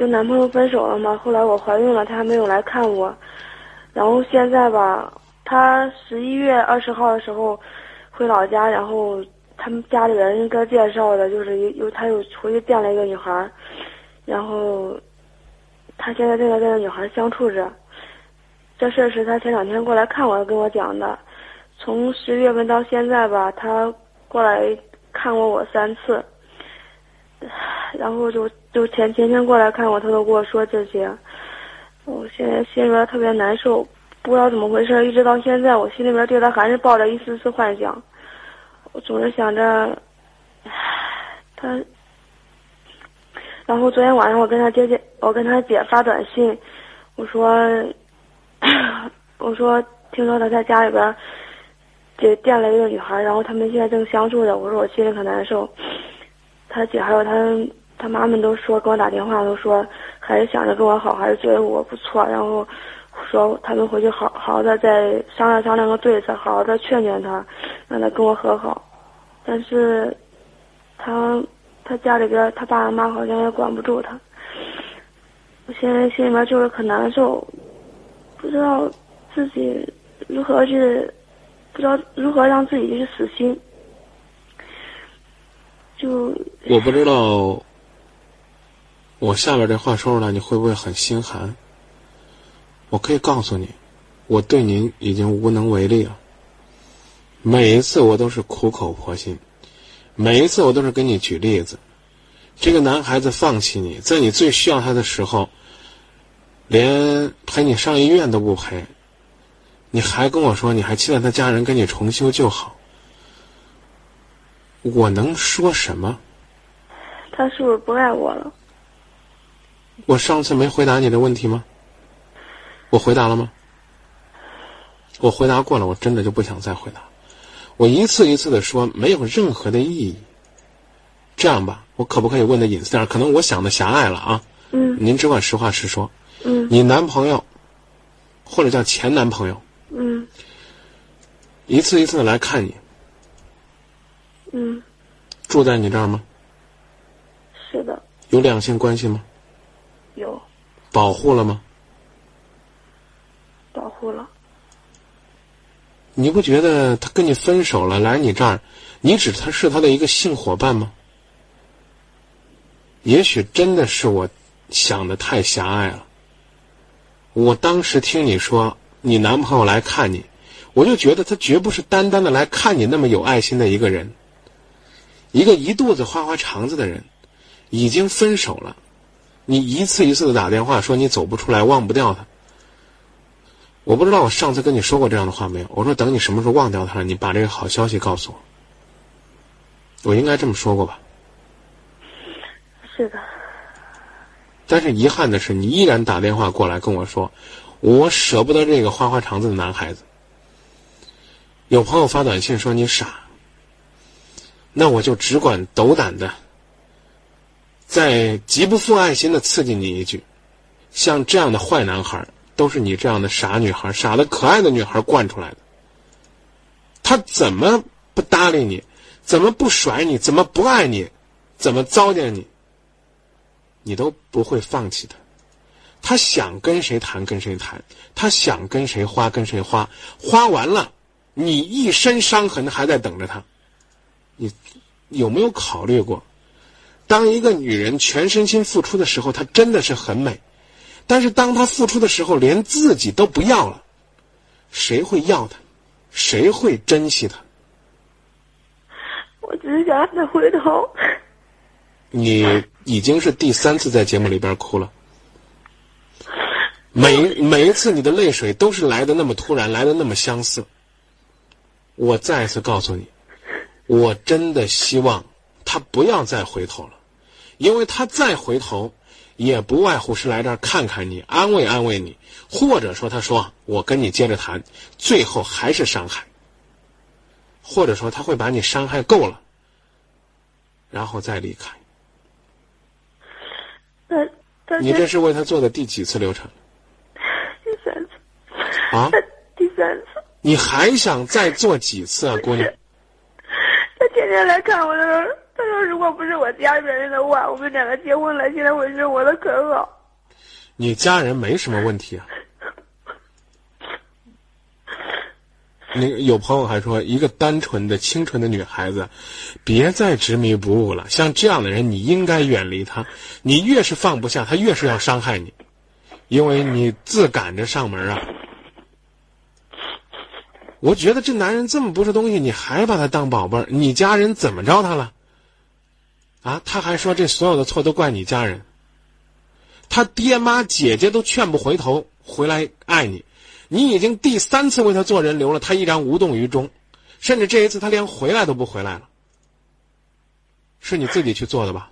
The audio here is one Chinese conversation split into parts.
跟男朋友分手了嘛，后来我怀孕了，他还没有来看我，然后现在吧，他十一月二十号的时候回老家，然后他们家里人给他介绍的，就是又又他又回去见了一个女孩，然后他现在正在跟那女孩相处着。这事是他前两天过来看我跟我讲的，从十月份到现在吧，他过来看过我三次，然后就就前前天过来看我，他都跟我说这些，我现在心里边特别难受，不知道怎么回事，一直到现在，我心里边对他还是抱着一丝丝幻想，我总是想着，他，然后昨天晚上我跟他姐姐，我跟他姐发短信，我说。我说，听说他在家里边，就见了一个女孩，然后他们现在正相处着。我说我心里可难受。他姐还有他他妈们都说给我打电话，都说还是想着跟我好，还是觉得我不错。然后说他们回去好好的再商量商量个对策，好好的劝劝他，让他跟我和好。但是，他他家里边他爸妈好像也管不住他。我现在心里面就是可难受。不知道自己如何去，不知道如何让自己去死心。就我不知道，我下边这话说出来，你会不会很心寒？我可以告诉你，我对您已经无能为力了。每一次我都是苦口婆心，每一次我都是给你举例子。这个男孩子放弃你，在你最需要他的时候。连陪你上医院都不陪，你还跟我说你还期待他家人跟你重修旧好，我能说什么？他是不是不爱我了？我上次没回答你的问题吗？我回答了吗？我回答过了，我真的就不想再回答。我一次一次的说，没有任何的意义。这样吧，我可不可以问的隐私点？可能我想的狭隘了啊。嗯。您只管实话实说。嗯，你男朋友，或者叫前男朋友，嗯，一次一次的来看你，嗯，住在你这儿吗？是的。有两性关系吗？有。保护了吗？保护了。你不觉得他跟你分手了来你这儿，你只他是他的一个性伙伴吗？也许真的是我想的太狭隘了。我当时听你说你男朋友来看你，我就觉得他绝不是单单的来看你那么有爱心的一个人。一个一肚子花花肠子的人，已经分手了，你一次一次的打电话说你走不出来，忘不掉他。我不知道我上次跟你说过这样的话没有？我说等你什么时候忘掉他了，你把这个好消息告诉我。我应该这么说过吧？是的。但是遗憾的是，你依然打电话过来跟我说，我舍不得这个花花肠子的男孩子。有朋友发短信说你傻，那我就只管斗胆的，在极不负爱心的刺激你一句：像这样的坏男孩，都是你这样的傻女孩、傻的可爱的女孩惯出来的。他怎么不搭理你？怎么不甩你？怎么不爱你？怎么糟践你？你都不会放弃他，他想跟谁谈跟谁谈，他想跟谁花跟谁花，花完了，你一身伤痕还在等着他。你有没有考虑过，当一个女人全身心付出的时候，她真的是很美，但是当她付出的时候，连自己都不要了，谁会要她？谁会珍惜她？我只是想让她回头。你已经是第三次在节目里边哭了，每每一次你的泪水都是来的那么突然，来的那么相似。我再次告诉你，我真的希望他不要再回头了，因为他再回头，也不外乎是来这儿看看你，安慰安慰你，或者说他说我跟你接着谈，最后还是伤害，或者说他会把你伤害够了，然后再离开。你这是为他做的第几次流产？第三次。啊？第三次。你还想再做几次啊，姑娘？他天天来看我的时候，他说如果不是我家里人的话，我们两个结婚了，现在会生活的可好。你家人没什么问题啊。那个有朋友还说，一个单纯的、清纯的女孩子，别再执迷不悟了。像这样的人，你应该远离他。你越是放不下，他越是要伤害你，因为你自赶着上门啊。我觉得这男人这么不是东西，你还把他当宝贝儿？你家人怎么着他了？啊，他还说这所有的错都怪你家人。他爹妈姐姐都劝不回头回来爱你。你已经第三次为他做人流了，他依然无动于衷，甚至这一次他连回来都不回来了。是你自己去做的吧？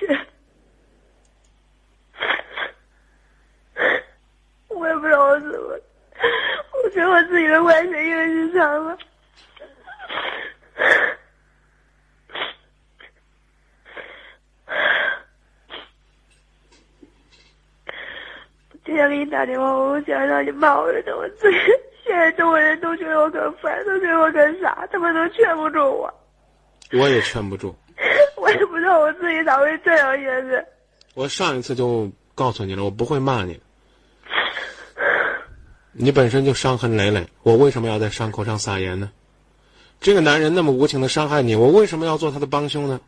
是，我也不知道我怎么，我觉得我自己的坏血越是长了。今天给你打电话，我想让你骂我的，我自己现在周围人都觉得我可烦，都觉得我可傻，他们都劝不住我。我也劝不住。我也不知道我自己咋会这样，现在。我上一次就告诉你了，我不会骂你。你本身就伤痕累累，我为什么要在伤口上撒盐呢？这个男人那么无情的伤害你，我为什么要做他的帮凶呢？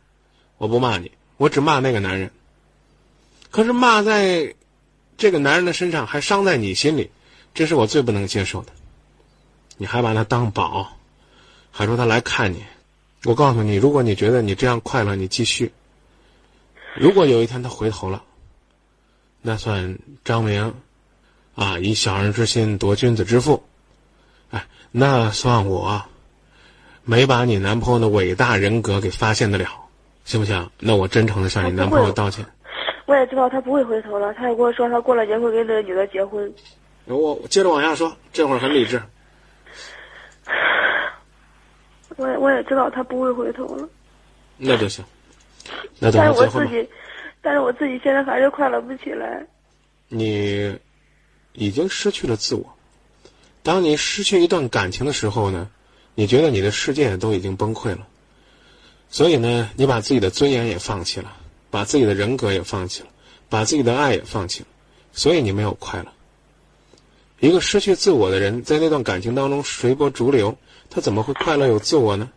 我不骂你，我只骂那个男人。可是骂在。这个男人的身上还伤在你心里，这是我最不能接受的。你还把他当宝，还说他来看你。我告诉你，如果你觉得你这样快乐，你继续。如果有一天他回头了，那算张明啊以小人之心夺君子之腹。哎，那算我没把你男朋友的伟大人格给发现得了，行不行？那我真诚的向你男朋友道歉。我也知道他不会回头了，他也跟我说他过了年会跟那个女的结婚。我接着往下说，这会儿很理智。我也我也知道他不会回头了。那就行，那但是我自己，但是我自己现在还是快乐不起来。你已经失去了自我。当你失去一段感情的时候呢，你觉得你的世界都已经崩溃了，所以呢，你把自己的尊严也放弃了。把自己的人格也放弃了，把自己的爱也放弃了，所以你没有快乐。一个失去自我的人，在那段感情当中随波逐流，他怎么会快乐有自我呢？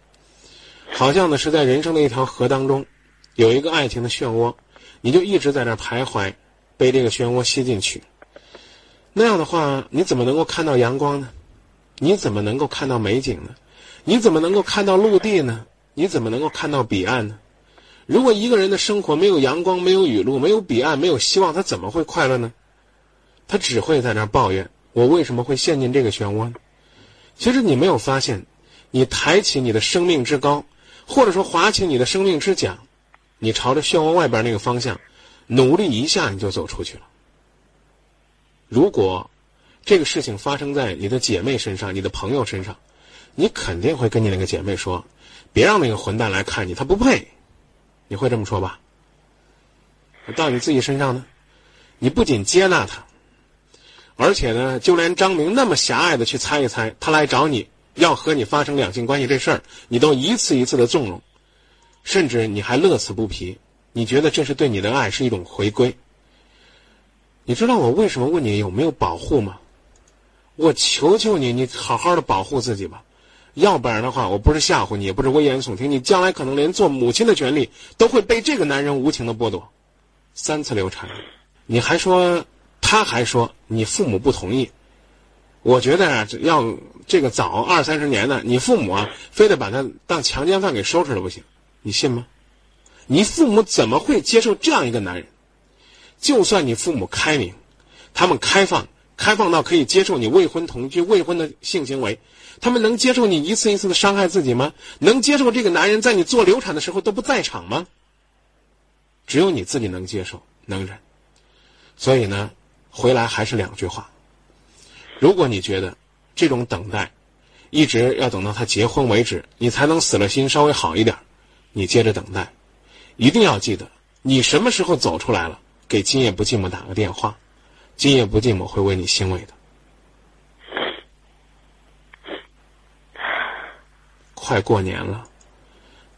好像呢是在人生的一条河当中，有一个爱情的漩涡，你就一直在那徘徊，被这个漩涡吸进去。那样的话，你怎么能够看到阳光呢？你怎么能够看到美景呢？你怎么能够看到陆地呢？你怎么能够看到彼岸呢？如果一个人的生活没有阳光、没有雨露、没有彼岸、没有希望，他怎么会快乐呢？他只会在那抱怨：我为什么会陷进这个漩涡呢？其实你没有发现，你抬起你的生命之高，或者说划起你的生命之桨，你朝着漩涡外边那个方向努力一下，你就走出去了。如果这个事情发生在你的姐妹身上、你的朋友身上，你肯定会跟你那个姐妹说：别让那个混蛋来看你，他不配。你会这么说吧？到你自己身上呢？你不仅接纳他，而且呢，就连张明那么狭隘的去猜一猜，他来找你要和你发生两性关系这事儿，你都一次一次的纵容，甚至你还乐此不疲。你觉得这是对你的爱是一种回归？你知道我为什么问你有没有保护吗？我求求你，你好好的保护自己吧。要不然的话，我不是吓唬你，也不是危言耸听，你将来可能连做母亲的权利都会被这个男人无情的剥夺。三次流产，你还说，他还说你父母不同意。我觉得啊，要这个早二三十年的，你父母啊，非得把他当强奸犯给收拾了不行，你信吗？你父母怎么会接受这样一个男人？就算你父母开明，他们开放，开放到可以接受你未婚同居、未婚的性行为。他们能接受你一次一次的伤害自己吗？能接受这个男人在你做流产的时候都不在场吗？只有你自己能接受，能忍。所以呢，回来还是两句话：如果你觉得这种等待，一直要等到他结婚为止，你才能死了心稍微好一点，你接着等待。一定要记得，你什么时候走出来了，给今夜不寂寞打个电话，今夜不寂寞会为你欣慰的。快过年了，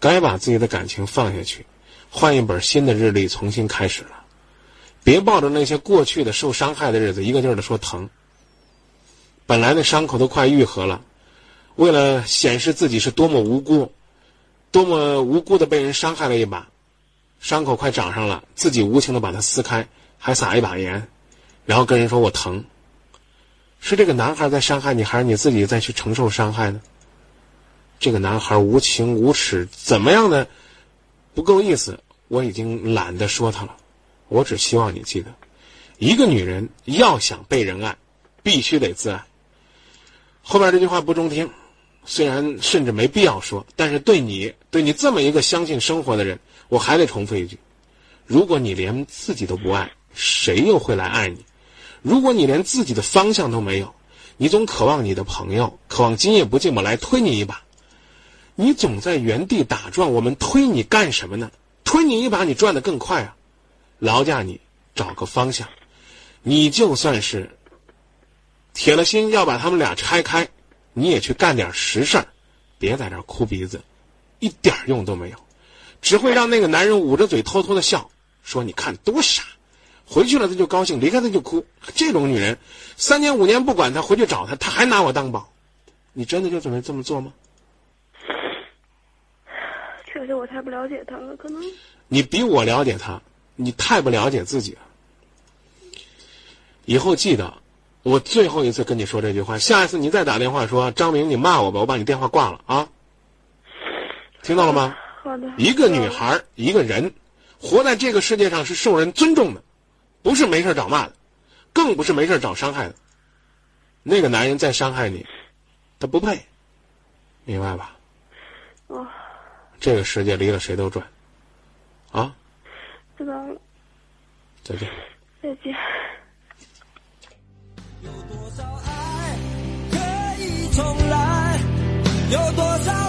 该把自己的感情放下去，换一本新的日历，重新开始了。别抱着那些过去的受伤害的日子，一个劲儿的说疼。本来那伤口都快愈合了，为了显示自己是多么无辜，多么无辜的被人伤害了一把，伤口快长上了，自己无情的把它撕开，还撒一把盐，然后跟人说我疼。是这个男孩在伤害你，还是你自己再去承受伤害呢？这个男孩无情无耻，怎么样的不够意思？我已经懒得说他了。我只希望你记得，一个女人要想被人爱，必须得自爱。后边这句话不中听，虽然甚至没必要说，但是对你，对你这么一个相信生活的人，我还得重复一句：如果你连自己都不爱，谁又会来爱你？如果你连自己的方向都没有，你总渴望你的朋友，渴望今夜不寂寞来推你一把。你总在原地打转，我们推你干什么呢？推你一把，你转得更快啊！劳驾你找个方向。你就算是铁了心要把他们俩拆开，你也去干点实事儿，别在这哭鼻子，一点用都没有，只会让那个男人捂着嘴偷偷的笑，说：“你看多傻。”回去了他就高兴，离开他就哭。这种女人，三年五年不管他，回去找他，他还拿我当宝。你真的就准备这么做吗？确实，我太不了解他了，可能。你比我了解他，你太不了解自己了。以后记得，我最后一次跟你说这句话，下一次你再打电话说张明，你骂我吧，我把你电话挂了啊。听到了吗？好的。一个女孩，一个人，活在这个世界上是受人尊重的，不是没事找骂的，更不是没事找伤害的。那个男人再伤害你，他不配，明白吧？哦。这个世界离了谁都转，啊！知道了。再见。再见。有多少爱可以重来？有多少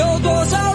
有多少